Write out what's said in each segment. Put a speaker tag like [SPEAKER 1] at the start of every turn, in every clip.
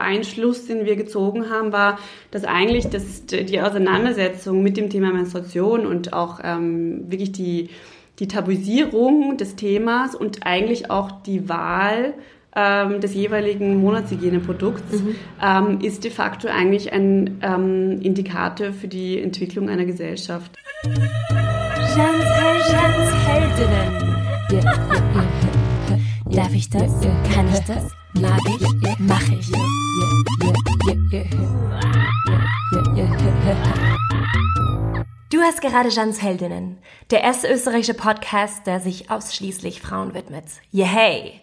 [SPEAKER 1] Ein Schluss, den wir gezogen haben, war, dass eigentlich das, die Auseinandersetzung mit dem Thema Menstruation und auch ähm, wirklich die, die Tabuisierung des Themas und eigentlich auch die Wahl ähm, des jeweiligen Monatshygieneprodukts mhm. ähm, ist de facto eigentlich ein ähm, Indikator für die Entwicklung einer Gesellschaft.
[SPEAKER 2] Darf ich das? Kann ich das? Mag ich? Mach ich. Du hast gerade Jans Heldinnen, der erste österreichische Podcast, der sich ausschließlich Frauen widmet. Yay!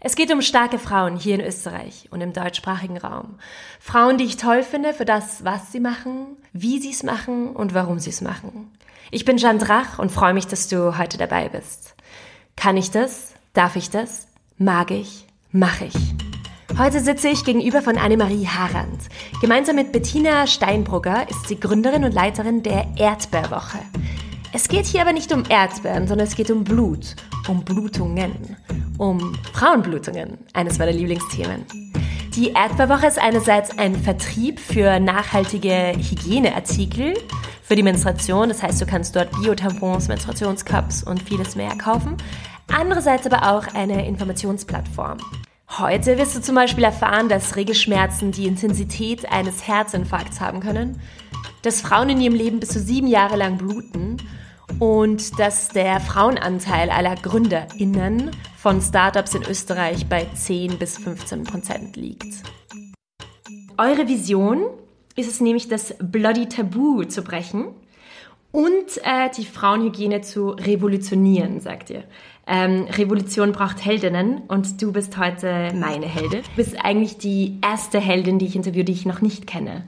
[SPEAKER 2] Es geht um starke Frauen hier in Österreich und im deutschsprachigen Raum. Frauen, die ich toll finde für das, was sie machen, wie sie es machen und warum sie es machen. Ich bin Jeanne Drach und freue mich, dass du heute dabei bist. Kann ich das? Darf ich das? Mag ich? Mach ich? Heute sitze ich gegenüber von Annemarie Harand. Gemeinsam mit Bettina Steinbrugger ist sie Gründerin und Leiterin der Erdbeerwoche. Es geht hier aber nicht um Erdbeeren, sondern es geht um Blut, um Blutungen um Frauenblutungen, eines meiner Lieblingsthemen. Die Erdbeerwoche ist einerseits ein Vertrieb für nachhaltige Hygieneartikel für die Menstruation. Das heißt, du kannst dort Biotampons, Menstruationscups und vieles mehr kaufen. Andererseits aber auch eine Informationsplattform. Heute wirst du zum Beispiel erfahren, dass Regelschmerzen die Intensität eines Herzinfarkts haben können, dass Frauen in ihrem Leben bis zu sieben Jahre lang bluten und dass der Frauenanteil aller GründerInnen von Startups in Österreich bei 10 bis 15 Prozent liegt. Eure Vision ist es nämlich, das Bloody Tabu zu brechen und äh, die Frauenhygiene zu revolutionieren, sagt ihr. Ähm, Revolution braucht Heldinnen und du bist heute meine Heldin. Du bist eigentlich die erste Heldin, die ich interviewe, die ich noch nicht kenne.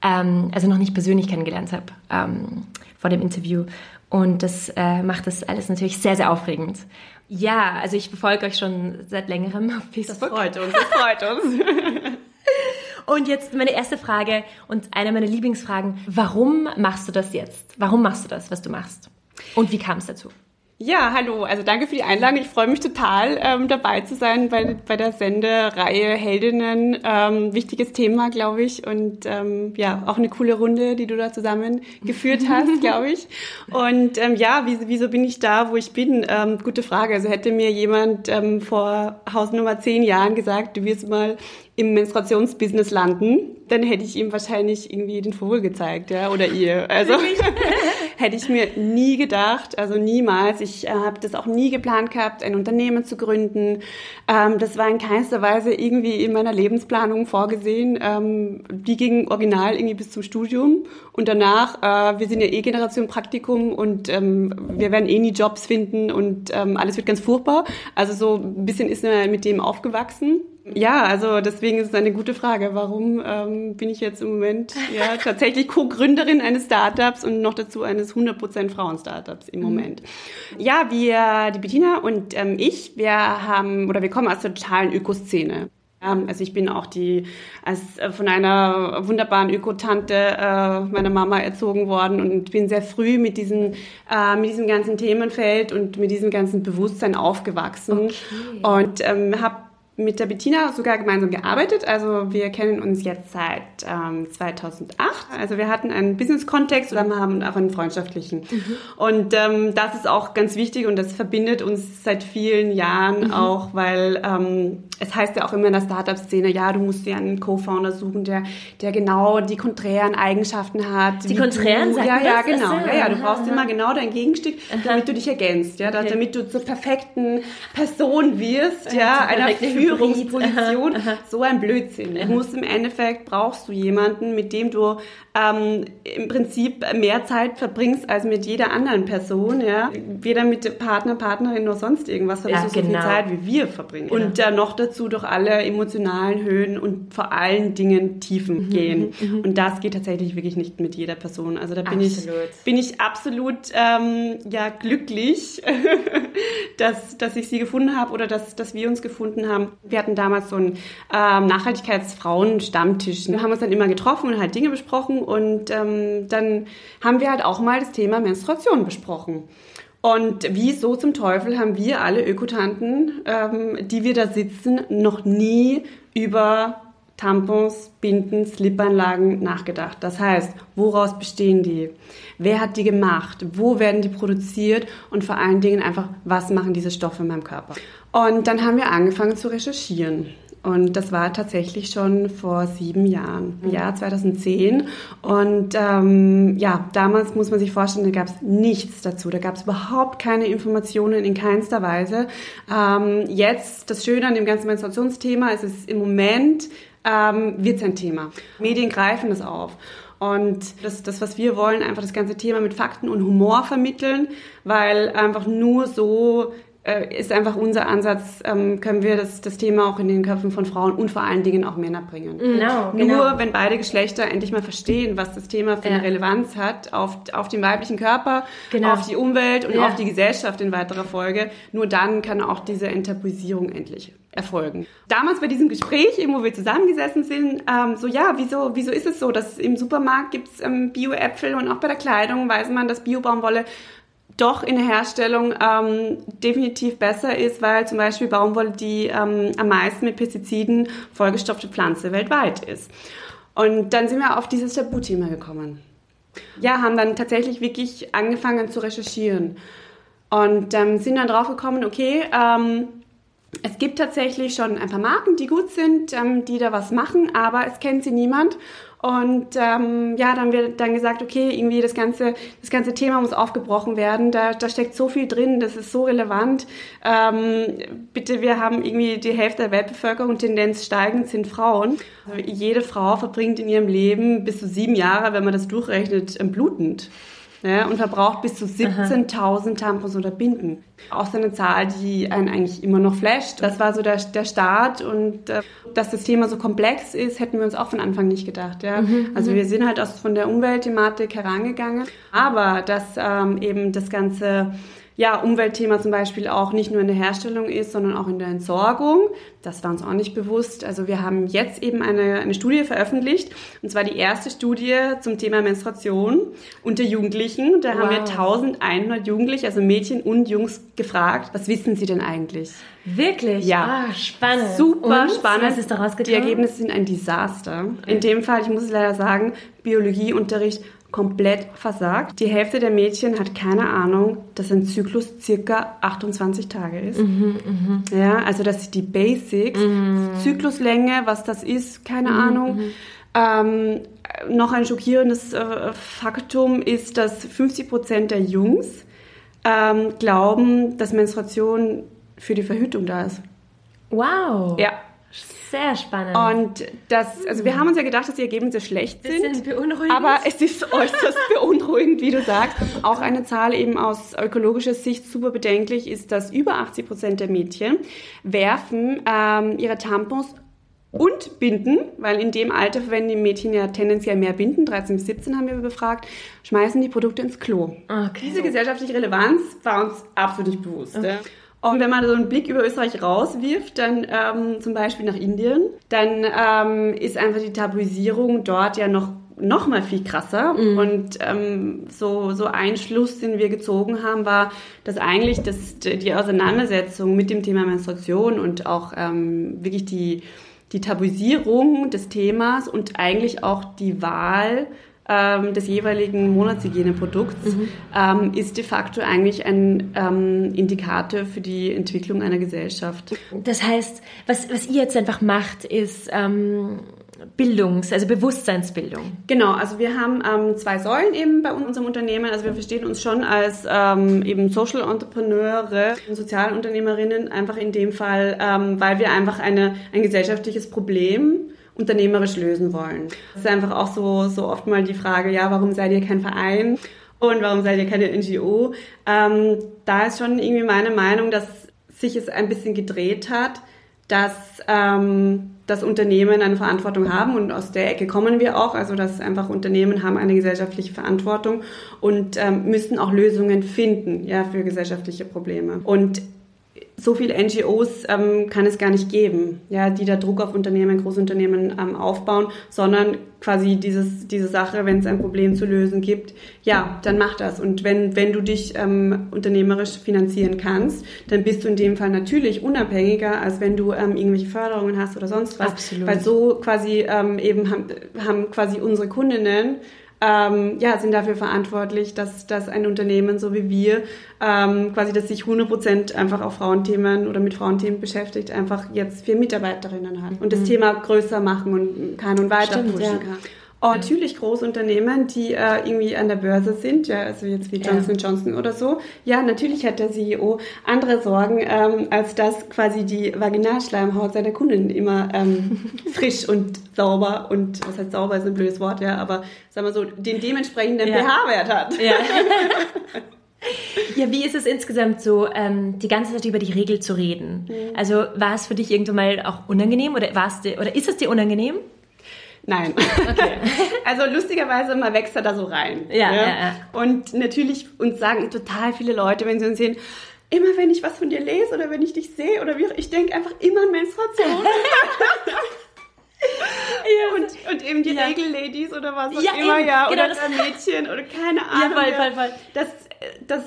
[SPEAKER 2] Ähm, also noch nicht persönlich kennengelernt habe ähm, vor dem Interview. Und das äh, macht das alles natürlich sehr, sehr aufregend. Ja, also ich verfolge euch schon seit längerem auf Facebook.
[SPEAKER 1] Das freut uns, das freut uns.
[SPEAKER 2] Und jetzt meine erste Frage und eine meiner Lieblingsfragen. Warum machst du das jetzt? Warum machst du das, was du machst? Und wie kam es dazu?
[SPEAKER 1] Ja, hallo. Also danke für die Einladung. Ich freue mich total, ähm, dabei zu sein bei, bei der Sendereihe Heldinnen. Ähm, wichtiges Thema, glaube ich. Und ähm, ja, auch eine coole Runde, die du da zusammen geführt hast, glaube ich. Und ähm, ja, wie, wieso bin ich da, wo ich bin? Ähm, gute Frage. Also hätte mir jemand ähm, vor Hausnummer zehn Jahren gesagt, du wirst mal im Menstruationsbusiness landen, dann hätte ich ihm wahrscheinlich irgendwie den Vogel gezeigt, ja, oder ihr. Also hätte ich mir nie gedacht, also niemals. Ich äh, habe das auch nie geplant gehabt, ein Unternehmen zu gründen. Ähm, das war in keinster Weise irgendwie in meiner Lebensplanung vorgesehen. Ähm, die ging original irgendwie bis zum Studium und danach, äh, wir sind ja eh Generation Praktikum und ähm, wir werden eh nie Jobs finden und ähm, alles wird ganz furchtbar. Also so ein bisschen ist man mit dem aufgewachsen. Ja, also deswegen ist es eine gute Frage. Warum ähm, bin ich jetzt im Moment ja tatsächlich Co-Gründerin eines Startups und noch dazu eines 100% Frauen-Startups im mhm. Moment? Ja, wir, die Bettina und ähm, ich, wir haben oder wir kommen aus der totalen Ökoszene. Also ich bin auch die als äh, von einer wunderbaren Ökotante äh, meiner Mama erzogen worden und bin sehr früh mit diesem äh, mit diesem ganzen Themenfeld und mit diesem ganzen Bewusstsein aufgewachsen okay. und ähm, habe mit der Bettina sogar gemeinsam gearbeitet. Also wir kennen uns jetzt seit ähm, 2008. Also wir hatten einen Business-Kontext und haben auch einen freundschaftlichen. Mhm. Und ähm, das ist auch ganz wichtig und das verbindet uns seit vielen Jahren mhm. auch, weil ähm, es heißt ja auch immer in der Startup-Szene, ja, du musst dir einen Co-Founder suchen, der, der genau die konträren Eigenschaften hat.
[SPEAKER 2] Die konträren,
[SPEAKER 1] Ja, ja, genau. Ja, ja, du brauchst immer genau dein Gegenstück, damit du dich ergänzt, ja, okay. damit du zur perfekten Person wirst, ja, einer Führungsposition. So ein Blödsinn. Du musst im Endeffekt brauchst du jemanden, mit dem du ähm, im Prinzip mehr Zeit verbringst als mit jeder anderen Person, ja. Weder mit Partner, Partnerin noch sonst irgendwas verbringst ja, du genau. so viel Zeit, wie wir verbringen. Und dann noch dazu durch alle emotionalen Höhen und vor allen Dingen Tiefen mhm, gehen. Mhm, mhm. Und das geht tatsächlich wirklich nicht mit jeder Person. Also da bin absolut. ich bin ich absolut ähm, ja glücklich, dass dass ich sie gefunden habe oder dass dass wir uns gefunden haben. Wir hatten damals so einen ähm, Nachhaltigkeitsfrauen-Stammtisch. Wir haben uns dann immer getroffen und halt Dinge besprochen und ähm, dann haben wir halt auch mal das Thema Menstruation besprochen. Und wieso zum Teufel haben wir alle Ökotanten, ähm, die wir da sitzen, noch nie über Tampons, Binden, Slipanlagen nachgedacht. Das heißt, woraus bestehen die? Wer hat die gemacht? Wo werden die produziert? Und vor allen Dingen einfach, was machen diese Stoffe in meinem Körper? Und dann haben wir angefangen zu recherchieren. Und das war tatsächlich schon vor sieben Jahren, im Jahr 2010. Und ähm, ja, damals muss man sich vorstellen, da gab es nichts dazu. Da gab es überhaupt keine Informationen in keinster Weise. Ähm, jetzt, das Schöne an dem ganzen Menstruationsthema ist, es im Moment ähm, wird es ein Thema. Medien greifen das auf. Und das, das, was wir wollen, einfach das ganze Thema mit Fakten und Humor vermitteln, weil einfach nur so äh, ist einfach unser Ansatz, ähm, können wir das, das Thema auch in den Köpfen von Frauen und vor allen Dingen auch Männer bringen.
[SPEAKER 2] Genau,
[SPEAKER 1] genau. Nur wenn beide Geschlechter endlich mal verstehen, was das Thema für eine Relevanz hat auf, auf den weiblichen Körper, genau. auf die Umwelt und ja. auf die Gesellschaft in weiterer Folge, nur dann kann auch diese Enttabuisierung endlich erfolgen. Damals bei diesem Gespräch, eben wo wir zusammengesessen sind, ähm, so ja, wieso, wieso ist es so, dass im Supermarkt gibt's ähm, Bio-Äpfel und auch bei der Kleidung weiß man, dass Bio-Baumwolle doch in der Herstellung ähm, definitiv besser ist, weil zum Beispiel Baumwolle die ähm, am meisten mit Pestiziden vollgestopfte Pflanze weltweit ist. Und dann sind wir auf dieses Tabuthema gekommen. Ja, haben dann tatsächlich wirklich angefangen zu recherchieren und ähm, sind dann drauf gekommen, okay, ähm, es gibt tatsächlich schon ein paar Marken, die gut sind, ähm, die da was machen, aber es kennt sie niemand. Und ähm, ja, dann wird dann gesagt, okay, irgendwie das ganze, das ganze Thema muss aufgebrochen werden. Da, da steckt so viel drin, das ist so relevant. Ähm, bitte, wir haben irgendwie die Hälfte der Weltbevölkerung, Tendenz steigend, sind Frauen. Jede Frau verbringt in ihrem Leben bis zu sieben Jahre, wenn man das durchrechnet, blutend ja, und verbraucht bis zu 17.000 Tampons oder Binden. Auch so eine Zahl, die einen eigentlich immer noch flasht. Das war so der, der Start und äh, dass das Thema so komplex ist, hätten wir uns auch von Anfang nicht gedacht. Ja? Mhm, also mhm. wir sind halt aus, von der Umweltthematik herangegangen, aber dass ähm, eben das ganze ja, Umweltthema zum Beispiel auch nicht nur in der Herstellung ist, sondern auch in der Entsorgung. Das war uns auch nicht bewusst. Also wir haben jetzt eben eine, eine Studie veröffentlicht, und zwar die erste Studie zum Thema Menstruation unter Jugendlichen. Da wow. haben wir 1100 Jugendliche, also Mädchen und Jungs, gefragt, was wissen sie denn eigentlich?
[SPEAKER 2] Wirklich?
[SPEAKER 1] Ja.
[SPEAKER 2] Ah, spannend.
[SPEAKER 1] Super und? spannend.
[SPEAKER 2] Was ist daraus getan?
[SPEAKER 1] Die Ergebnisse sind ein Desaster. In dem Fall, ich muss es leider sagen, Biologieunterricht komplett versagt. Die Hälfte der Mädchen hat keine Ahnung, dass ein Zyklus circa 28 Tage ist. Mhm, mh. Ja, also das sind die Basics. Mhm. Zykluslänge, was das ist, keine mhm, Ahnung. Mhm. Ähm, noch ein schockierendes äh, Faktum ist, dass 50 Prozent der Jungs ähm, glauben, dass Menstruation für die Verhütung da ist.
[SPEAKER 2] Wow.
[SPEAKER 1] Ja.
[SPEAKER 2] Sehr spannend.
[SPEAKER 1] Und das, also wir haben uns ja gedacht, dass die Ergebnisse schlecht sind.
[SPEAKER 2] Bisschen beunruhigend.
[SPEAKER 1] Aber es ist äußerst beunruhigend, wie du sagst. Auch eine Zahl eben aus ökologischer Sicht super bedenklich ist, dass über 80 Prozent der Mädchen werfen ähm, ihre Tampons und Binden, weil in dem Alter verwenden die Mädchen ja tendenziell mehr Binden, 13 bis 17 haben wir befragt, schmeißen die Produkte ins Klo. Okay. Diese gesellschaftliche Relevanz war uns absolut nicht bewusst. Okay. Und wenn man so einen Blick über Österreich rauswirft, dann ähm, zum Beispiel nach Indien, dann ähm, ist einfach die Tabuisierung dort ja noch noch mal viel krasser. Mhm. Und ähm, so, so ein Schluss, den wir gezogen haben, war, dass eigentlich das, die Auseinandersetzung mit dem Thema Menstruation und auch ähm, wirklich die, die Tabuisierung des Themas und eigentlich auch die Wahl des jeweiligen Monatshygieneprodukts mhm. ähm, ist de facto eigentlich ein ähm, Indikator für die Entwicklung einer Gesellschaft.
[SPEAKER 2] Das heißt, was, was ihr jetzt einfach macht, ist ähm, Bildungs-, also Bewusstseinsbildung.
[SPEAKER 1] Genau, also wir haben ähm, zwei Säulen eben bei unserem Unternehmen. Also wir verstehen uns schon als ähm, eben Social Entrepreneure, Sozialunternehmerinnen, einfach in dem Fall, ähm, weil wir einfach eine, ein gesellschaftliches Problem unternehmerisch lösen wollen. Das ist einfach auch so, so oft mal die Frage, ja, warum seid ihr kein Verein und warum seid ihr keine NGO? Ähm, da ist schon irgendwie meine Meinung, dass sich es ein bisschen gedreht hat, dass ähm, das Unternehmen eine Verantwortung haben und aus der Ecke kommen wir auch, also dass einfach Unternehmen haben eine gesellschaftliche Verantwortung und ähm, müssen auch Lösungen finden, ja, für gesellschaftliche Probleme. Und so viele NGOs ähm, kann es gar nicht geben, ja, die da Druck auf Unternehmen, Großunternehmen ähm, aufbauen, sondern quasi dieses, diese Sache, wenn es ein Problem zu lösen gibt, ja, dann mach das. Und wenn, wenn du dich ähm, unternehmerisch finanzieren kannst, dann bist du in dem Fall natürlich unabhängiger, als wenn du ähm, irgendwelche Förderungen hast oder sonst was.
[SPEAKER 2] Absolut.
[SPEAKER 1] Weil so quasi ähm, eben haben, haben quasi unsere Kundinnen ähm, ja, sind dafür verantwortlich, dass, dass ein Unternehmen so wie wir ähm, quasi, dass sich 100% einfach auf Frauenthemen oder mit Frauenthemen beschäftigt, einfach jetzt vier Mitarbeiterinnen hat und das
[SPEAKER 2] Mhm.
[SPEAKER 1] Thema größer machen und kann und weiter
[SPEAKER 2] Stimmt,
[SPEAKER 1] pushen
[SPEAKER 2] ja.
[SPEAKER 1] kann. Oh, natürlich Großunternehmen, die äh, irgendwie an der Börse sind, ja, also jetzt wie
[SPEAKER 2] Ja.
[SPEAKER 1] Johnson Johnson oder so. Ja, natürlich hat der CEO andere Sorgen, ähm, als dass quasi die Vaginalschleimhaut seiner Kunden immer ähm, frisch und sauber und, was heißt sauber, ist ein blödes Wort, ja, aber sagen wir so, den dementsprechenden
[SPEAKER 2] Ja.
[SPEAKER 1] pH-Wert hat.
[SPEAKER 2] Ja. ja, wie ist es insgesamt so, ähm, die ganze Zeit über die Regel zu reden?
[SPEAKER 1] Mhm.
[SPEAKER 2] Also war es für dich irgendwann mal auch unangenehm oder, war's dir, oder ist es dir unangenehm?
[SPEAKER 1] Nein. Also lustigerweise, man wächst da so rein.
[SPEAKER 2] Ja, ja, ja.
[SPEAKER 1] Und natürlich uns sagen total viele Leute, wenn sie uns sehen, immer wenn ich was von dir lese oder wenn ich dich sehe oder wie auch, ich denke einfach immer an Menstruation. und, und eben die
[SPEAKER 2] Ja.
[SPEAKER 1] Regelladies oder was auch
[SPEAKER 2] Ja,
[SPEAKER 1] immer,
[SPEAKER 2] eben,
[SPEAKER 1] ja,
[SPEAKER 2] genau
[SPEAKER 1] oder
[SPEAKER 2] das-
[SPEAKER 1] das Mädchen oder keine
[SPEAKER 2] Ja,
[SPEAKER 1] Ahnung.
[SPEAKER 2] voll,
[SPEAKER 1] ja.
[SPEAKER 2] voll, voll.
[SPEAKER 1] Das, das,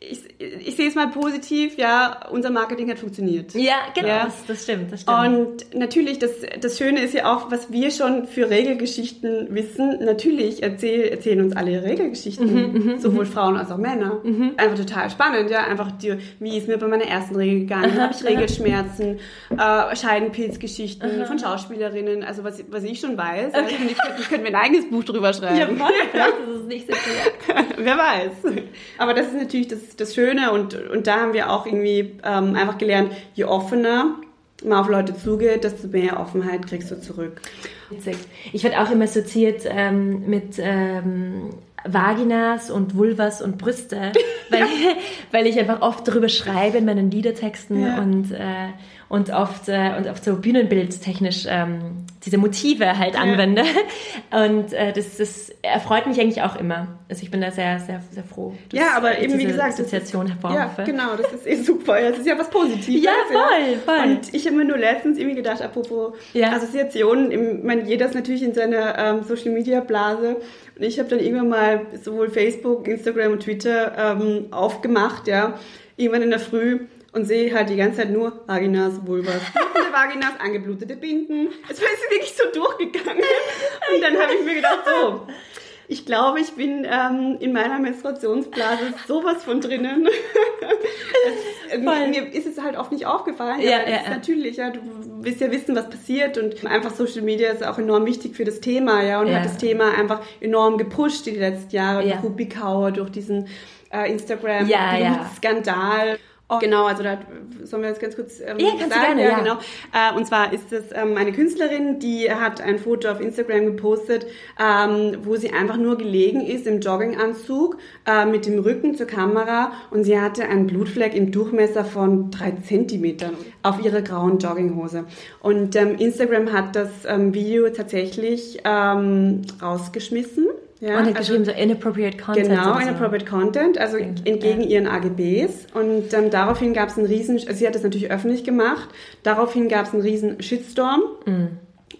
[SPEAKER 1] ich, ich sehe es mal positiv, ja, unser Marketing hat funktioniert.
[SPEAKER 2] Ja, genau,
[SPEAKER 1] Ja.
[SPEAKER 2] Das, das stimmt, das stimmt.
[SPEAKER 1] Und natürlich, das, das Schöne ist ja auch, was wir schon für Regelgeschichten wissen. Natürlich erzähl, erzählen uns alle Regelgeschichten, sowohl Frauen als auch Männer. Einfach total spannend, ja. Einfach, die, wie ist mir bei meiner ersten Regel gegangen? Habe ich Regelschmerzen? Äh, Scheidenpilzgeschichten von Schauspielerinnen, also was, was ich schon weiß. Ja, ich könnte, ich könnte mir ein eigenes Buch drüber schreiben.
[SPEAKER 2] vielleicht ist es nicht so.
[SPEAKER 1] Wer weiß. Aber das ist natürlich das, das Schöne und, und da haben wir auch irgendwie ähm, einfach gelernt, je offener man auf Leute zugeht, desto mehr Offenheit kriegst du zurück.
[SPEAKER 2] Ich werde auch immer assoziiert ähm, mit ähm, Vaginas und Vulvas und Brüste, weil, weil ich einfach oft darüber schreibe in meinen Liedertexten
[SPEAKER 1] Ja.
[SPEAKER 2] und, äh, und, oft, äh, und oft so bühnenbildtechnisch ähm, diese Motive halt anwende. Und äh, das, das erfreut mich eigentlich auch immer. Also ich bin da sehr, sehr, sehr froh.
[SPEAKER 1] Ja, aber
[SPEAKER 2] ich
[SPEAKER 1] eben wie gesagt,
[SPEAKER 2] Assoziation
[SPEAKER 1] Ja,
[SPEAKER 2] hervorrufe.
[SPEAKER 1] genau, das ist eh super. Das ist ja was Positives.
[SPEAKER 2] Ja, voll, voll.
[SPEAKER 1] Und ich habe mir nur letztens irgendwie gedacht, apropos
[SPEAKER 2] Ja.
[SPEAKER 1] Assoziationen, im- man, jeder ist natürlich in seiner ähm, Social Media Blase. Und ich habe dann irgendwann mal sowohl Facebook, Instagram und Twitter ähm, aufgemacht, ja, irgendwann in der Früh und sehe halt die ganze Zeit nur Vaginas, Vulvas, blutende Vaginas, angeblutete Binden. Es ist wirklich so durchgegangen. Und dann habe ich mir gedacht, so, ich glaube, ich bin ähm, in meiner Menstruationsblase sowas von drinnen. es, äh,
[SPEAKER 2] Voll.
[SPEAKER 1] mir ist es halt oft nicht aufgefallen.
[SPEAKER 2] Ja, ja, ja.
[SPEAKER 1] natürlich, ja, du willst ja wissen, was passiert und einfach Social Media ist auch enorm wichtig für das Thema, ja, und
[SPEAKER 2] Ja.
[SPEAKER 1] hat das Thema einfach enorm gepusht die letzten Jahre
[SPEAKER 2] Ja.
[SPEAKER 1] durch Rubikauer, durch diesen äh, Instagram
[SPEAKER 2] Ja,
[SPEAKER 1] Skandal. Oh, genau, also da sollen wir jetzt ganz kurz ähm,
[SPEAKER 2] Ja,
[SPEAKER 1] sagen,
[SPEAKER 2] gerne,
[SPEAKER 1] ja,
[SPEAKER 2] ja.
[SPEAKER 1] genau. Äh, und zwar ist es ähm, eine Künstlerin, die hat ein Foto auf Instagram gepostet, ähm, wo sie einfach nur gelegen ist im Jogginganzug äh, mit dem Rücken zur Kamera und sie hatte einen Blutfleck im Durchmesser von drei Zentimetern auf ihrer grauen Jogginghose. Und ähm, Instagram hat das ähm, Video tatsächlich ähm, rausgeschmissen. Ja,
[SPEAKER 2] Und hat
[SPEAKER 1] also-
[SPEAKER 2] geschrieben, so inappropriate content.
[SPEAKER 1] Genau,
[SPEAKER 2] so.
[SPEAKER 1] inappropriate Content, also entgegen ihren AGBs. Und ähm, daraufhin gab es einen riesen, also sie hat das natürlich öffentlich gemacht, daraufhin gab es einen riesen Shitstorm.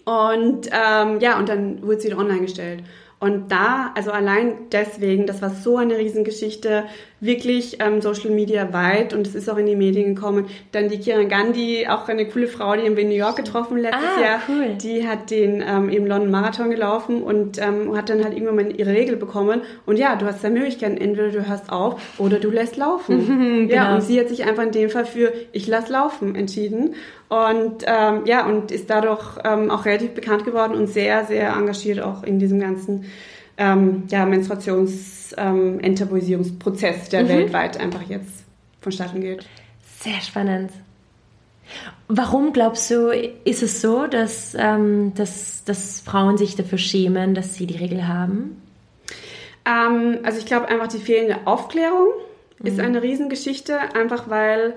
[SPEAKER 1] Und ähm, ja, und dann wurde sie online gestellt. Und da, also allein deswegen, das war so eine Riesengeschichte, wirklich ähm, Social Media weit und es ist auch in die Medien gekommen. Dann die Kiran Gandhi, auch eine coole Frau, die haben wir in New York getroffen letztes
[SPEAKER 2] Ah,
[SPEAKER 1] Jahr.
[SPEAKER 2] cool.
[SPEAKER 1] Die hat den ähm, eben London Marathon gelaufen und ähm, hat dann halt irgendwann mal ihre Regel bekommen. Und ja, du hast zwei Möglichkeiten. Entweder du hörst auf oder du lässt laufen. Ja,
[SPEAKER 2] genau.
[SPEAKER 1] und sie hat sich einfach in dem Fall für ich lass laufen entschieden. Und ähm, ja, und ist dadurch ähm, auch relativ bekannt geworden und sehr, sehr engagiert auch in diesem ganzen ähm, ja, Menstruations-Enttabuisierungsprozess,
[SPEAKER 2] Mhm.
[SPEAKER 1] der weltweit einfach jetzt vonstatten geht.
[SPEAKER 2] Sehr spannend. Warum glaubst du, ist es so, dass, ähm, dass, dass Frauen sich dafür schämen, dass sie die Regel haben?
[SPEAKER 1] Ähm, also ich glaube einfach die fehlende Aufklärung ist eine Riesengeschichte, einfach weil,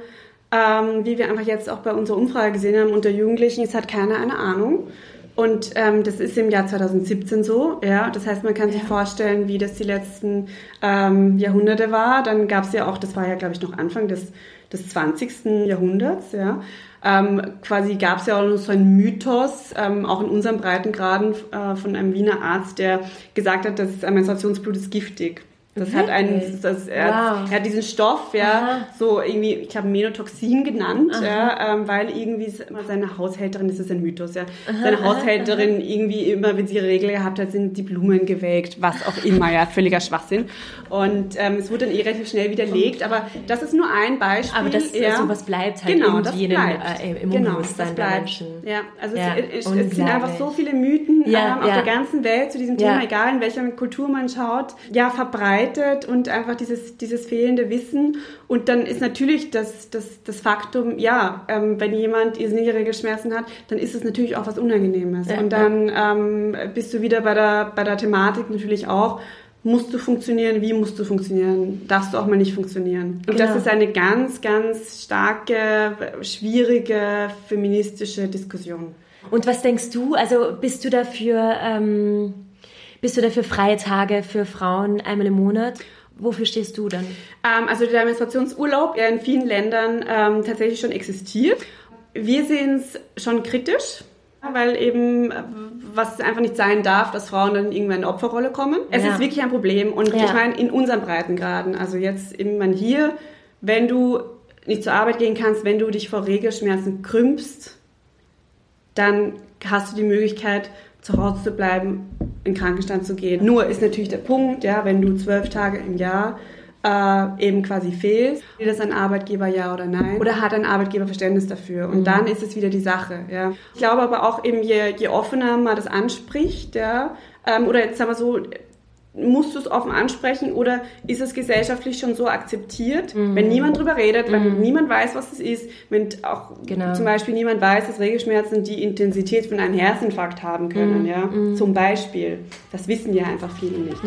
[SPEAKER 1] ähm, wie wir einfach jetzt auch bei unserer Umfrage gesehen haben, unter Jugendlichen, es hat keiner eine Ahnung. Und ähm, das ist im Jahr 2017 so, ja. Das heißt, man kann ja. sich vorstellen, wie das die letzten ähm, Jahrhunderte war. Dann gab es ja auch, das war ja, glaube ich, noch Anfang des, des 20. Jahrhunderts, ja. Ähm, quasi gab es ja auch noch so einen Mythos, ähm, auch in unseren Breitengraden äh, von einem Wiener Arzt, der gesagt hat, das Menstruationsblut ist giftig. Das Wirklich? hat einen, das, er, wow. hat, er, hat, diesen Stoff, ja, Aha. so irgendwie, ich habe Menotoxin genannt, ja, ähm, weil irgendwie seine Haushälterin, das ist ein Mythos, ja, Aha, seine Haushälterin irgendwie immer, wenn sie ihre Regel gehabt hat, sind die Blumen gewelkt, was auch immer, ja, völliger Schwachsinn. Und ähm, es wurde dann eh relativ schnell widerlegt, aber das ist nur ein Beispiel.
[SPEAKER 2] Aber das, ja. sowas bleibt halt genau, in jedem, äh, im genau, Bewusstsein der Menschen.
[SPEAKER 1] Ja, also ja, es, es, es, sind einfach so viele Mythen ja, ähm, auf der ganzen Welt zu diesem Thema, egal in welcher Kultur man schaut, ja, verbreitet und einfach dieses, dieses fehlende Wissen. Und dann ist natürlich das, das, das Faktum, ja, ähm, wenn jemand irrsinnige Regelschmerzen hat, dann ist es natürlich auch was Unangenehmes. Ja, und dann ähm, bist du wieder bei der, bei der Thematik natürlich auch, musst du funktionieren, wie musst du funktionieren, darfst du auch mal nicht funktionieren. Und genau. das ist eine ganz, ganz starke, schwierige feministische Diskussion.
[SPEAKER 2] Und was denkst du, also bist du dafür... Ähm bist du dafür freie Tage für Frauen einmal im Monat? Wofür stehst du dann?
[SPEAKER 1] Ähm, also der Menstruationsurlaub, der in vielen Ländern ähm, tatsächlich schon existiert. Wir sehen es schon kritisch, weil eben was einfach nicht sein darf, dass Frauen dann irgendwann in eine Opferrolle kommen. Es ja. ist wirklich ein Problem und ja. ich meine in unseren Breitengraden, also jetzt eben man hier, wenn du nicht zur Arbeit gehen kannst, wenn du dich vor Regelschmerzen krümmst, dann hast du die Möglichkeit, zu Hause zu bleiben, in Krankenstand zu gehen. Nur ist natürlich der Punkt, ja, wenn du zwölf Tage im Jahr äh, eben quasi fehlst, will das ein Arbeitgeber ja oder nein? Oder hat ein Arbeitgeber Verständnis dafür? Und mhm. dann ist es wieder die Sache, ja. Ich glaube aber auch eben, je, je offener man das anspricht, ja, ähm, oder jetzt sagen wir so, musst du es offen ansprechen oder ist es gesellschaftlich schon so akzeptiert, mhm. wenn niemand drüber redet, mhm. wenn niemand weiß, was es ist, wenn auch genau. zum Beispiel niemand weiß, dass Regelschmerzen die Intensität von einem Herzinfarkt haben können, mhm. ja, mhm. zum Beispiel. Das wissen ja einfach viele nicht.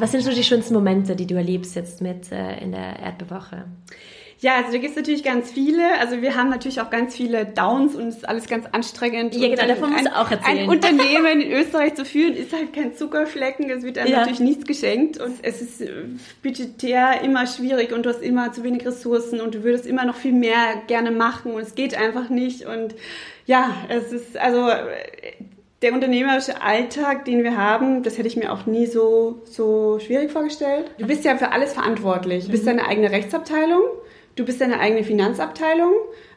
[SPEAKER 2] Was sind so die schönsten Momente, die du erlebst jetzt mit äh, in der Erdbewoche?
[SPEAKER 1] Ja, also da gibt es natürlich ganz viele. Also wir haben natürlich auch ganz viele Downs und es ist alles ganz anstrengend.
[SPEAKER 2] Ja, genau, davon musst du auch erzählen.
[SPEAKER 1] Ein Unternehmen in Österreich zu führen, ist halt kein Zuckerflecken. Es wird einem ja. natürlich nichts geschenkt und es ist äh, budgetär immer schwierig und du hast immer zu wenig Ressourcen und du würdest immer noch viel mehr gerne machen und es geht einfach nicht und ja, es ist also der unternehmerische Alltag, den wir haben, das hätte ich mir auch nie so, so schwierig vorgestellt. Du bist ja für alles verantwortlich. Du bist deine eigene Rechtsabteilung, du bist deine eigene Finanzabteilung,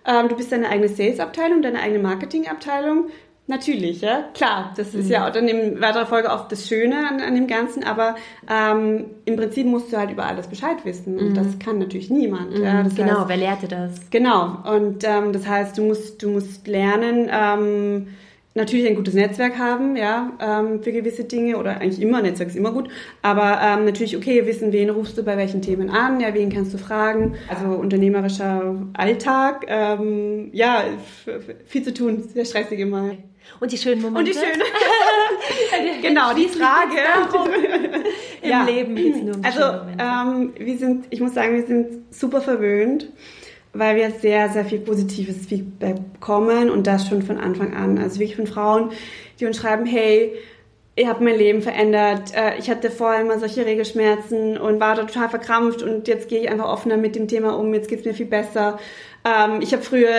[SPEAKER 1] ähm, du bist deine eigene Salesabteilung, deine eigene Marketingabteilung. Natürlich, ja, klar. Das ist mhm. ja auch dann in weiterer Folge oft das Schöne an, an dem Ganzen, aber ähm, im Prinzip musst du halt über alles Bescheid wissen und mhm. das kann natürlich niemand. Mhm. Ja,
[SPEAKER 2] genau, heißt, wer lehrt dir das?
[SPEAKER 1] Genau, und ähm, das heißt, du musst, du musst lernen, ähm, natürlich ein gutes Netzwerk haben, ja, ähm, für gewisse Dinge oder eigentlich immer, Netzwerk ist immer gut, aber ähm, natürlich, okay, wissen, wen rufst du bei welchen Themen an, ja, wen kannst du fragen, also unternehmerischer Alltag, ähm, ja, viel zu tun, sehr stressig immer.
[SPEAKER 2] Und die schönen Momente.
[SPEAKER 1] Und die schönen. genau, die Frage.
[SPEAKER 2] Im ja. Leben geht es nur um
[SPEAKER 1] Also, ähm, wir sind, ich muss sagen, wir sind super verwöhnt weil wir sehr, sehr viel positives Feedback bekommen und das schon von Anfang an. Also wirklich von Frauen, die uns schreiben, hey, ich habe mein Leben verändert. Äh, ich hatte vorher immer solche Regelschmerzen und war da total verkrampft und jetzt gehe ich einfach offener mit dem Thema um. Jetzt geht's mir viel besser. Ähm, ich habe früher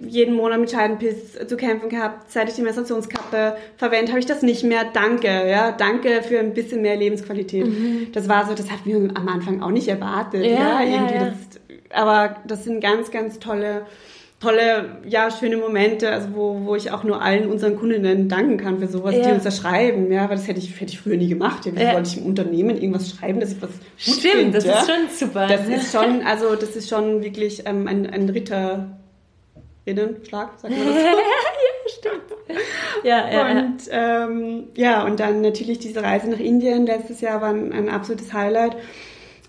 [SPEAKER 1] jeden Monat mit Scheidenpiss zu kämpfen gehabt. Seit ich die Menstruationskappe verwende, habe ich das nicht mehr. Danke, ja, danke für ein bisschen mehr Lebensqualität. Mhm. Das war so, das hatten wir am Anfang auch nicht erwartet. Ja, ja, irgendwie ja. Das, aber das sind ganz, ganz tolle tolle, ja, schöne Momente, also wo, wo ich auch nur allen unseren Kundinnen danken kann für sowas, ja. die uns da schreiben, ja, weil das hätte ich, hätte ich früher nie gemacht. Ja, wie ja. wollte ich im Unternehmen irgendwas schreiben, dass ich was gut
[SPEAKER 2] Stimmt,
[SPEAKER 1] find,
[SPEAKER 2] das
[SPEAKER 1] ja?
[SPEAKER 2] ist schon super.
[SPEAKER 1] Das ist schon, also das ist schon wirklich ähm, ein, ein Ritterinnenschlag, sagt man das so?
[SPEAKER 2] ja, stimmt. Ja,
[SPEAKER 1] ja, und, ähm, ja, und dann natürlich diese Reise nach Indien letztes Jahr war ein, ein absolutes Highlight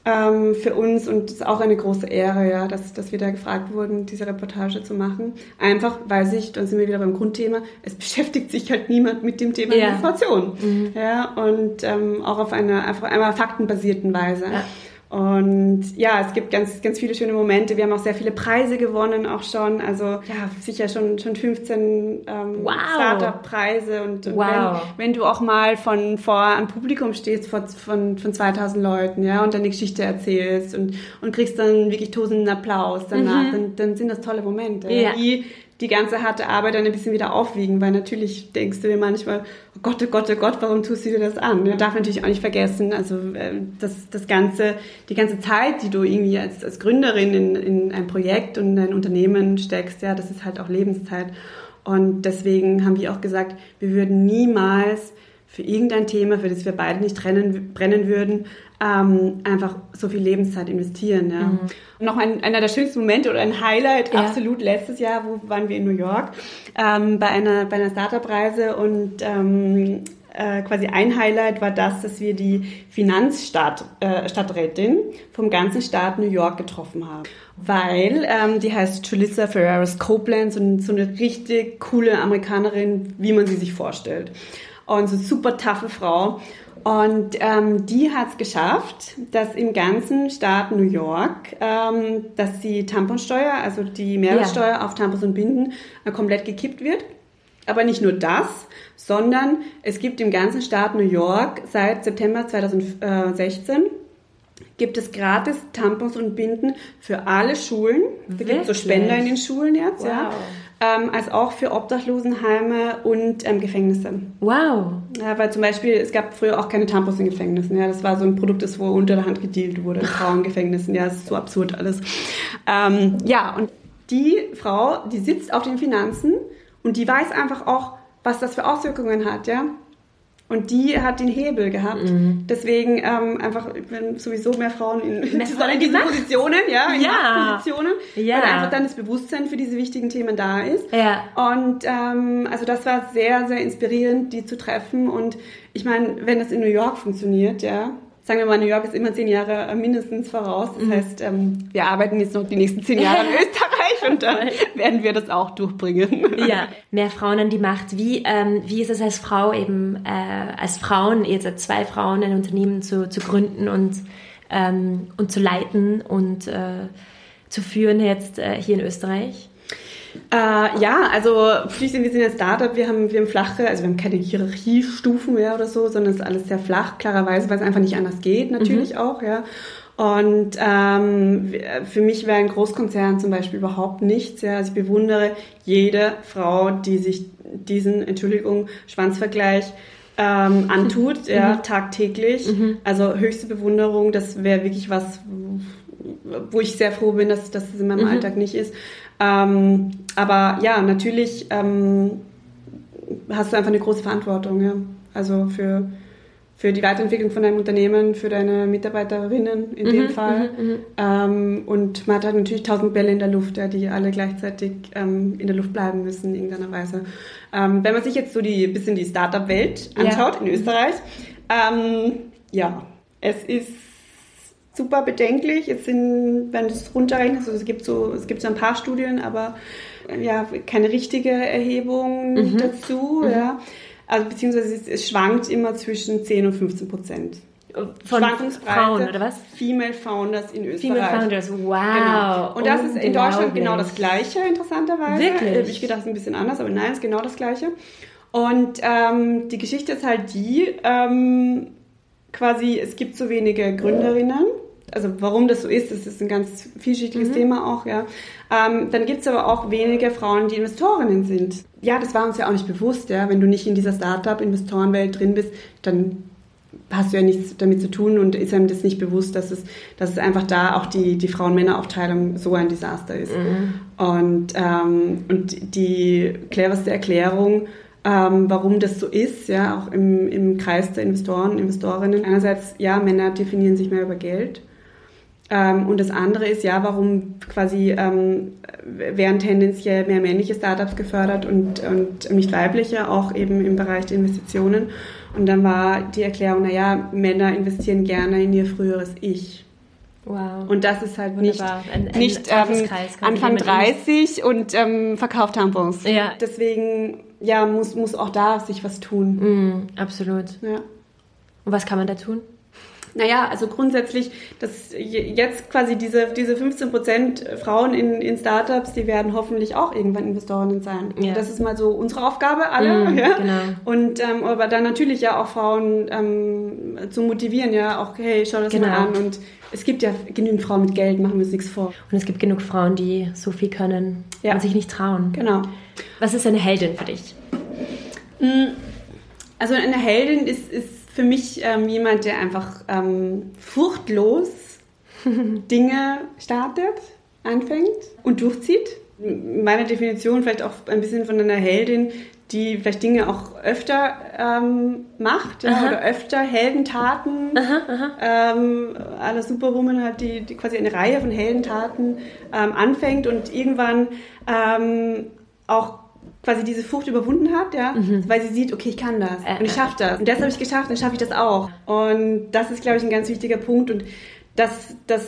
[SPEAKER 1] ähm, für uns und es ist auch eine große Ehre, ja, dass, dass wir da gefragt wurden, diese Reportage zu machen. Einfach, weil sich, dann sind wir wieder beim Grundthema, es beschäftigt sich halt niemand mit dem Thema ja. Menstruation. Mhm. Ja, und ähm, auch auf einer einfach einmal faktenbasierten Weise. Ja. Und ja, es gibt ganz, ganz viele schöne Momente. Wir haben auch sehr viele Preise gewonnen, auch schon. Also ja, sicher schon, schon 15 ähm, wow. Startup-Preise. Und, und wow. wenn, wenn, du auch mal von vor einem Publikum stehst vor, von, von 2000 Leuten, ja, und deine Geschichte erzählst und, und kriegst dann wirklich tosenden Applaus danach, mhm. dann, dann sind das tolle Momente. Ja. Die, die ganze harte Arbeit dann ein bisschen wieder aufwiegen, weil natürlich denkst du dir manchmal, oh Gott, oh Gott, oh Gott, warum tust du dir das an? Man darf natürlich auch nicht vergessen, also äh, das, das ganze, die ganze Zeit, die du irgendwie als, als Gründerin in, in ein Projekt und in ein Unternehmen steckst, ja, das ist halt auch Lebenszeit. Und deswegen haben wir auch gesagt, wir würden niemals für irgendein Thema, für das wir beide nicht trennen, brennen würden, ähm, einfach so viel Lebenszeit investieren. Ja. Mhm. Und noch ein, einer der schönsten Momente oder ein Highlight, ja. absolut letztes Jahr, wo waren wir in New York ähm, bei einer, bei einer Startup-Reise und ähm, äh, quasi ein Highlight war das, dass wir die Finanzstadträtin äh, vom ganzen Staat New York getroffen haben. Weil ähm, die heißt Julissa Ferreras Copeland, so, so eine richtig coole Amerikanerin, wie man sie sich vorstellt und so super taffe Frau. Und ähm, die hat es geschafft, dass im ganzen Staat New York, ähm, dass die Tamponsteuer, also die Mehrwertsteuer ja. auf Tampons und Binden, äh, komplett gekippt wird. Aber nicht nur das, sondern es gibt im ganzen Staat New York seit September 2016 gibt es gratis Tampons und Binden für alle Schulen. Da gibt es so Spender in den Schulen jetzt, wow. ja ähm, als auch für Obdachlosenheime und ähm, Gefängnisse.
[SPEAKER 2] Wow.
[SPEAKER 1] Ja, weil zum Beispiel, es gab früher auch keine Tampons in Gefängnissen. Ja, das war so ein Produkt, das wo unter der Hand gedealt wurde in Frauengefängnissen. Ja, das ist so absurd alles. Ähm, ja, und die Frau, die sitzt auf den Finanzen und die weiß einfach auch, was das für Auswirkungen hat, ja. Und die hat den Hebel gehabt. Mhm. Deswegen ähm, einfach, wenn sowieso mehr Frauen in, mehr Frauen in diesen Positionen, ja, in ja. Positionen, ja. weil einfach dann das Bewusstsein für diese wichtigen Themen da ist. Ja. Und ähm, also das war sehr, sehr inspirierend, die zu treffen. Und ich meine, wenn das in New York funktioniert, ja, sagen wir mal, New York ist immer zehn Jahre äh, mindestens voraus. Das mhm. heißt, ähm, wir arbeiten jetzt noch die nächsten zehn Jahre in Österreich und dann werden wir das auch durchbringen.
[SPEAKER 2] Ja, mehr Frauen an die Macht. Wie, ähm, wie ist es als Frau eben, äh, als Frauen, jetzt als zwei Frauen ein Unternehmen zu, zu gründen und, ähm, und zu leiten und äh, zu führen jetzt äh, hier in Österreich?
[SPEAKER 1] Äh, ja, also Fließen, wir sind ein Startup, wir haben, wir haben flache, also wir haben keine Hierarchiestufen mehr oder so, sondern es ist alles sehr flach, klarerweise, weil es einfach nicht anders geht, natürlich mhm. auch, ja. Und ähm, für mich wäre ein Großkonzern zum Beispiel überhaupt nichts. Ja. Also ich bewundere jede Frau, die sich diesen, Entschuldigung, Schwanzvergleich ähm, antut, mhm. ja, tagtäglich. Mhm. Also höchste Bewunderung, das wäre wirklich was, wo ich sehr froh bin, dass, dass das in meinem mhm. Alltag nicht ist. Ähm, aber ja, natürlich ähm, hast du einfach eine große Verantwortung, ja. Also für, für die Weiterentwicklung von deinem Unternehmen, für deine Mitarbeiterinnen in mhm, dem Fall. Mhm, mhm, ähm, und man hat halt natürlich tausend Bälle in der Luft, ja, die alle gleichzeitig ähm, in der Luft bleiben müssen in irgendeiner Weise. Ähm, wenn man sich jetzt so die bisschen die Startup-Welt anschaut ja. in Österreich, ähm, ja, es ist super bedenklich. Es sind, wenn du es runterrechnest, also es gibt so, es gibt so ein paar Studien, aber ja, keine richtige Erhebung mhm. dazu, mhm. ja. Also beziehungsweise es, es, schwankt immer zwischen 10 und 15 Prozent.
[SPEAKER 2] Von Frauen oder was?
[SPEAKER 1] Female Founders in Österreich.
[SPEAKER 2] Female Founders, wow.
[SPEAKER 1] Genau. Und das ist in Deutschland genau das Gleiche, interessanterweise. Wirklich? Ich gedacht, es ist ein bisschen anders, aber nein, es ist genau das Gleiche. Und ähm, die Geschichte ist halt die, ähm, quasi, es gibt so wenige Gründerinnen. Also warum das so ist, das ist ein ganz vielschichtiges mhm. Thema auch, ja. Ähm, dann gibt es aber auch wenige Frauen, die Investorinnen sind. Ja, das war uns ja auch nicht bewusst, ja. Wenn du nicht in dieser Startup-Investorenwelt drin bist, dann hast du ja nichts damit zu tun und ist einem das nicht bewusst, dass es, dass es einfach da auch die, die Frauen-Männer-Aufteilung so ein Desaster ist. Mhm. Und, ähm, und die cleverste Erklärung, ähm, warum das so ist, ja, auch im, im Kreis der Investoren, Investorinnen. Einerseits, ja, Männer definieren sich mehr über Geld. Ähm, und das andere ist, ja, warum quasi ähm, werden tendenziell mehr männliche Startups gefördert und, und nicht weibliche, auch eben im Bereich der Investitionen. Und dann war die Erklärung, naja, Männer investieren gerne in ihr früheres Ich. Wow. Und das ist halt Wunderbar. nicht, ein, ein nicht ähm, Anfang 30 und ähm, verkauft Tampons. Ja. Deswegen ja, muss, muss auch da sich was tun.
[SPEAKER 2] Mm, absolut. Ja. Und was kann man da tun?
[SPEAKER 1] Naja, also grundsätzlich, dass jetzt quasi diese, diese 15 Prozent Frauen in, in Startups, die werden hoffentlich auch irgendwann Investorinnen sein. Ja. Das ist mal so unsere Aufgabe, alle. Mm, ja? Genau. Und ähm, aber dann natürlich ja auch Frauen ähm, zu motivieren, ja, auch, hey, schau das genau. mal an. Und es gibt ja genügend Frauen mit Geld, machen wir uns nichts vor.
[SPEAKER 2] Und es gibt genug Frauen, die so viel können ja. und sich nicht trauen.
[SPEAKER 1] Genau.
[SPEAKER 2] Was ist eine Heldin für dich?
[SPEAKER 1] Mm, also eine Heldin ist, ist für mich ähm, jemand, der einfach ähm, furchtlos Dinge startet, anfängt und durchzieht. Meine Definition vielleicht auch ein bisschen von einer Heldin, die vielleicht Dinge auch öfter ähm, macht ja, oder öfter Heldentaten. Aha, aha. Ähm, alle Superwoman hat die, die, quasi eine Reihe von Heldentaten ähm, anfängt und irgendwann ähm, auch quasi diese Furcht überwunden hat, ja, mhm. weil sie sieht, okay, ich kann das äh, und ich schaffe das und das habe ich geschafft, dann schaffe ich das auch. Und das ist, glaube ich, ein ganz wichtiger Punkt und das, das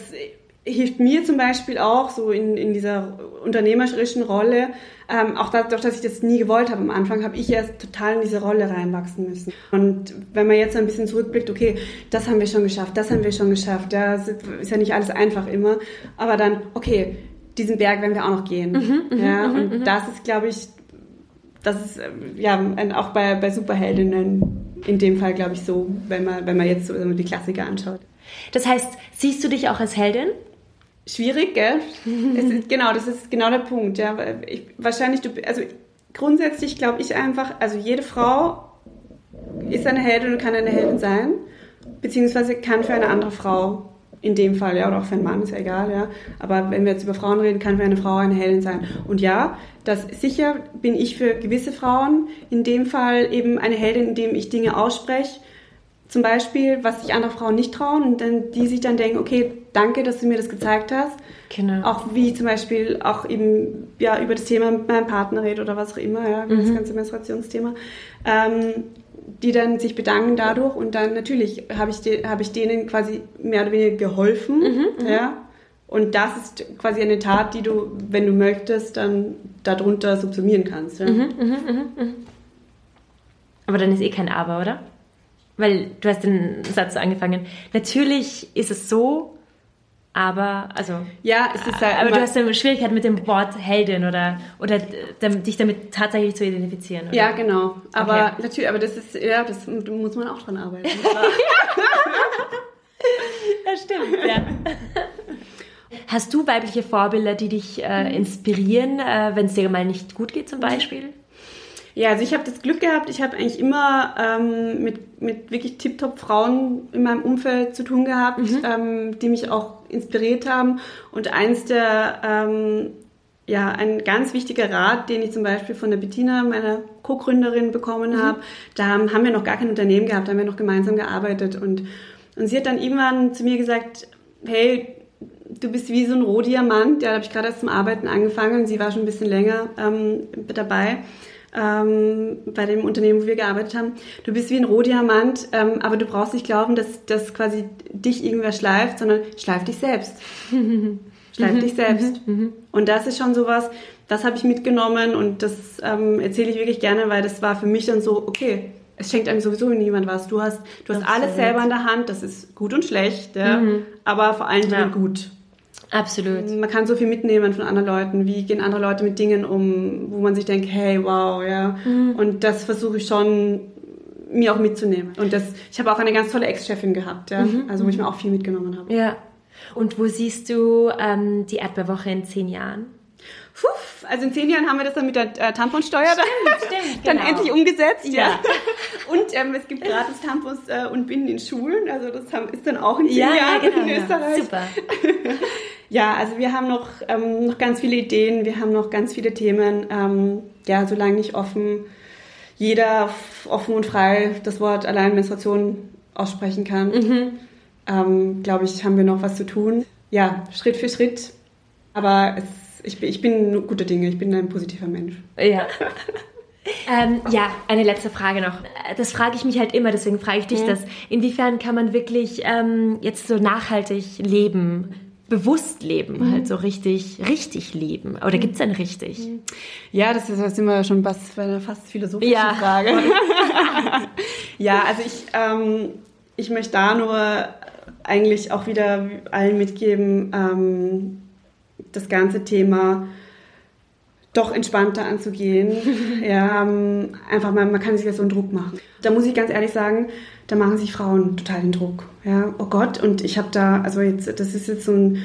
[SPEAKER 1] hilft mir zum Beispiel auch so in, in dieser unternehmerischen Rolle, ähm, auch dadurch, dass ich das nie gewollt habe am Anfang, habe ich erst total in diese Rolle reinwachsen müssen. Und wenn man jetzt ein bisschen zurückblickt, okay, das haben wir schon geschafft, das haben wir schon geschafft, ja, ist ja nicht alles einfach immer, aber dann, okay, diesen Berg werden wir auch noch gehen. Mhm, mhm ja, mhm, und mhm. das ist, glaube ich, das ist ja auch bei, bei Superheldinnen in dem Fall, glaube ich, so, wenn man, wenn man jetzt so die Klassiker anschaut.
[SPEAKER 2] Das heißt, siehst du dich auch als Heldin?
[SPEAKER 1] Schwierig, gell? ist, genau, das ist genau der Punkt. Ja, ich, wahrscheinlich, du, also grundsätzlich glaube ich einfach, also jede Frau ist eine Heldin und kann eine Heldin sein, beziehungsweise kann für eine andere Frau in dem Fall, ja, oder auch für einen Mann, ist ja egal, ja. Aber wenn wir jetzt über Frauen reden, kann für eine Frau eine Heldin sein. Und ja, das sicher bin ich für gewisse Frauen in dem Fall eben eine Heldin, indem ich Dinge ausspreche, zum Beispiel, was sich andere Frauen nicht trauen und dann die sich dann denken, okay, danke, dass du mir das gezeigt hast. Genau. Auch wie zum Beispiel auch eben ja über das Thema mit meinem Partner redet oder was auch immer, ja, mhm. das ganze Menstruationsthema. Ähm, die dann sich bedanken dadurch und dann natürlich habe ich, de, hab ich denen quasi mehr oder weniger geholfen. Mhm, mhm, ja. Und das ist quasi eine Tat, die du, wenn du möchtest, dann darunter subsumieren kannst. Ja? Mhm, mh, mh,
[SPEAKER 2] mh. Aber dann ist eh kein Aber, oder? Weil du hast den Satz so angefangen. Natürlich ist es so, aber, also.
[SPEAKER 1] Ja, es ist halt.
[SPEAKER 2] Aber du hast eine Schwierigkeit mit dem Wort Heldin oder, oder dich damit tatsächlich zu identifizieren. Oder?
[SPEAKER 1] Ja, genau. Aber okay. natürlich, aber das ist, ja, das muss man auch dran arbeiten.
[SPEAKER 2] das stimmt, ja. Hast du weibliche Vorbilder, die dich äh, inspirieren, äh, wenn es dir mal nicht gut geht, zum Beispiel?
[SPEAKER 1] Ja, also ich habe das Glück gehabt, ich habe eigentlich immer ähm, mit, mit wirklich tiptop Frauen in meinem Umfeld zu tun gehabt, mhm. ähm, die mich auch inspiriert haben. Und eins der, ähm, ja, ein ganz wichtiger Rat, den ich zum Beispiel von der Bettina, meiner Co-Gründerin, bekommen mhm. habe, da haben, haben wir noch gar kein Unternehmen gehabt, da haben wir noch gemeinsam gearbeitet. Und, und sie hat dann irgendwann zu mir gesagt, hey, du bist wie so ein Rohdiamant. Ja, da habe ich gerade erst zum Arbeiten angefangen. Sie war schon ein bisschen länger ähm, dabei ähm, bei dem Unternehmen, wo wir gearbeitet haben. Du bist wie ein Rohdiamant, ähm, aber du brauchst nicht glauben, dass, dass quasi dich irgendwer schleift, sondern schleif dich selbst. schleif dich selbst. Mhm, mhm. Und das ist schon sowas, das habe ich mitgenommen und das ähm, erzähle ich wirklich gerne, weil das war für mich dann so, okay, es schenkt einem sowieso niemand was. Du hast, du hast alles selber in der Hand, das ist gut und schlecht, ja, mhm. aber vor allen Dingen ja. gut.
[SPEAKER 2] Absolut.
[SPEAKER 1] Man kann so viel mitnehmen von anderen Leuten. Wie gehen andere Leute mit Dingen um, wo man sich denkt, hey, wow, ja. Mhm. Und das versuche ich schon mir auch mitzunehmen. Und das, ich habe auch eine ganz tolle Ex-Chefin gehabt, ja. Mhm. Also wo ich mir auch viel mitgenommen habe.
[SPEAKER 2] Ja. Und wo siehst du ähm, die Erdbeerwoche in zehn Jahren?
[SPEAKER 1] Puh, also in zehn Jahren haben wir das dann mit der äh, Tamponsteuer stimmt, dann, stimmt, dann genau. endlich umgesetzt. Ja. ja. Und ähm, es gibt gratis Tampons äh, und Binden in Schulen. Also das haben, ist dann auch in zehn ja, Jahren ja, genau, in Österreich. Ja. Super. ja, also wir haben noch, ähm, noch ganz viele Ideen, wir haben noch ganz viele Themen. Ähm, ja, solange nicht offen jeder offen und frei das Wort allein Menstruation aussprechen kann, mhm. ähm, glaube ich, haben wir noch was zu tun. Ja, Schritt für Schritt. Aber es ich, ich bin gute Dinge, ich bin ein positiver Mensch.
[SPEAKER 2] Ja. ähm, ja, eine letzte Frage noch. Das frage ich mich halt immer, deswegen frage ich dich ja. das. Inwiefern kann man wirklich ähm, jetzt so nachhaltig leben? bewusst leben, mhm. halt so richtig, richtig leben. Oder gibt es denn richtig? Mhm.
[SPEAKER 1] Ja, das ist das immer schon fast, eine fast philosophische ja. Frage. ja, also ich, ähm, ich möchte da nur eigentlich auch wieder allen mitgeben, ähm, das ganze Thema doch entspannter anzugehen. ja, ähm, einfach mal, man kann sich ja so einen Druck machen. Da muss ich ganz ehrlich sagen, da machen sich Frauen total den Druck. Ja, oh Gott, und ich habe da, also jetzt, das ist jetzt so ein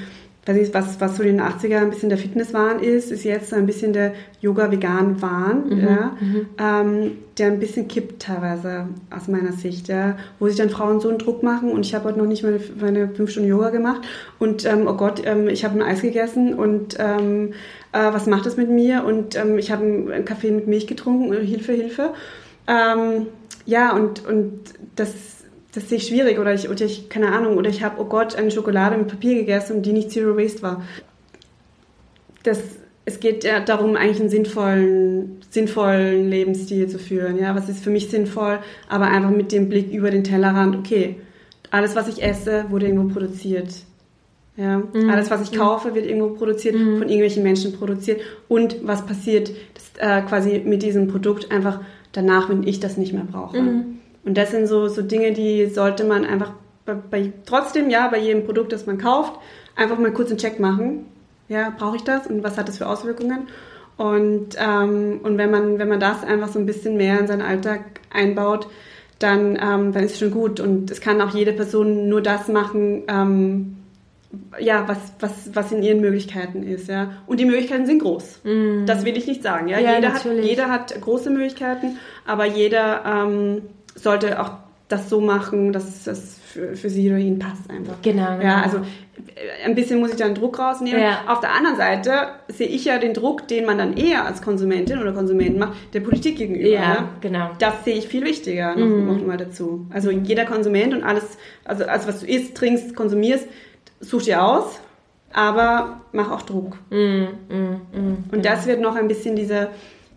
[SPEAKER 1] nicht, was, was so in den 80er ein bisschen der Fitnesswahn ist, ist jetzt ein bisschen der Yoga-Vegan-Wahn, mhm, ja, mhm. ähm, der ein bisschen kippt teilweise aus meiner Sicht, ja, wo sich dann Frauen so einen Druck machen und ich habe heute noch nicht meine, meine fünf Stunden Yoga gemacht und ähm, oh Gott, ähm, ich habe ein Eis gegessen und ähm, äh, was macht das mit mir und ähm, ich habe einen Kaffee mit Milch getrunken, Hilfe, Hilfe. Ähm, ja, und, und das das sehe ich schwierig oder ich, oder ich keine Ahnung, oder ich habe, oh Gott, eine Schokolade mit Papier gegessen und die nicht Zero Waste war. Das, es geht ja darum, eigentlich einen sinnvollen, sinnvollen Lebensstil zu führen. Ja, was ist für mich sinnvoll, aber einfach mit dem Blick über den Tellerrand, okay, alles, was ich esse, wurde irgendwo produziert. Ja, mhm. Alles, was ich mhm. kaufe, wird irgendwo produziert, mhm. von irgendwelchen Menschen produziert. Und was passiert das, äh, quasi mit diesem Produkt einfach danach, wenn ich das nicht mehr brauche. Mhm. Und das sind so, so Dinge, die sollte man einfach bei, bei, trotzdem, ja, bei jedem Produkt, das man kauft, einfach mal kurz einen Check machen. Ja, brauche ich das und was hat das für Auswirkungen? Und, ähm, und wenn, man, wenn man das einfach so ein bisschen mehr in seinen Alltag einbaut, dann, ähm, dann ist es schon gut. Und es kann auch jede Person nur das machen, ähm, ja, was, was, was in ihren Möglichkeiten ist, ja. Und die Möglichkeiten sind groß. Mm. Das will ich nicht sagen, ja. ja jeder, hat, jeder hat große Möglichkeiten, aber jeder, ähm, sollte auch das so machen, dass es für, für sie oder ihn passt einfach.
[SPEAKER 2] Genau, genau.
[SPEAKER 1] Ja, also äh, ein bisschen muss ich da einen Druck rausnehmen. Ja. Auf der anderen Seite sehe ich ja den Druck, den man dann eher als Konsumentin oder Konsument macht, der Politik gegenüber. Ja,
[SPEAKER 2] ja? genau.
[SPEAKER 1] Das sehe ich viel wichtiger noch, mhm. noch mal dazu. Also jeder Konsument und alles, also, also was du isst, trinkst, konsumierst, such dir aus, aber mach auch Druck. Mhm. Mhm. Und mhm. das wird noch ein bisschen diese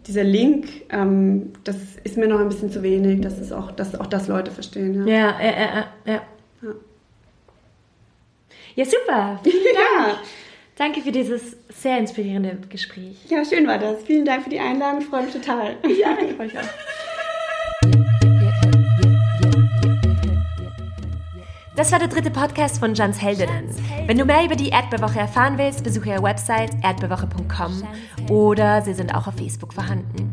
[SPEAKER 1] dieser Link, ähm, das ist mir noch ein bisschen zu wenig, dass, es auch, dass auch das Leute verstehen.
[SPEAKER 2] Ja, ja, ja, ja. Ja, ja. ja super. Vielen Dank. Ja. Danke für dieses sehr inspirierende Gespräch.
[SPEAKER 1] Ja, schön war das. Vielen Dank für die Einladung. Ich freue mich total.
[SPEAKER 2] Ja, ich freue mich auch. Das war der dritte Podcast von Jans Heldinnen. Wenn du mehr über die Erdbeerwoche erfahren willst, besuche ihre Website erdbeerwoche.com oder sie sind auch auf Facebook vorhanden.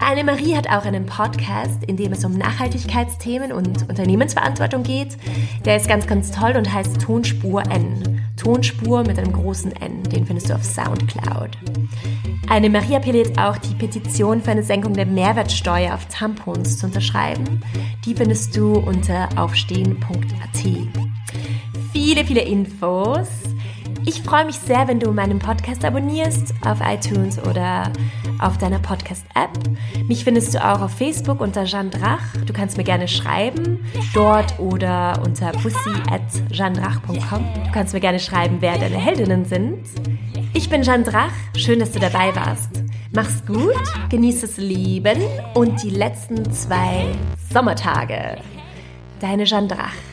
[SPEAKER 2] Annemarie hat auch einen Podcast, in dem es um Nachhaltigkeitsthemen und Unternehmensverantwortung geht. Der ist ganz, ganz toll und heißt Tonspur N. Tonspur mit einem großen N. Den findest du auf Soundcloud. Annemarie appelliert auch, die Petition für eine Senkung der Mehrwertsteuer auf Tampons zu unterschreiben. Die findest du unter aufstehen.at. Viele, viele Infos ich freue mich sehr, wenn du meinen Podcast abonnierst auf iTunes oder auf deiner Podcast-App. Mich findest du auch auf Facebook unter Jeanne Drach. Du kannst mir gerne schreiben, dort oder unter pussy.jeandrach.com. Du kannst mir gerne schreiben, wer deine Heldinnen sind. Ich bin Jeanne Drach. Schön, dass du dabei warst. Mach's gut, genieß das Leben und die letzten zwei Sommertage. Deine Jeanne Drach.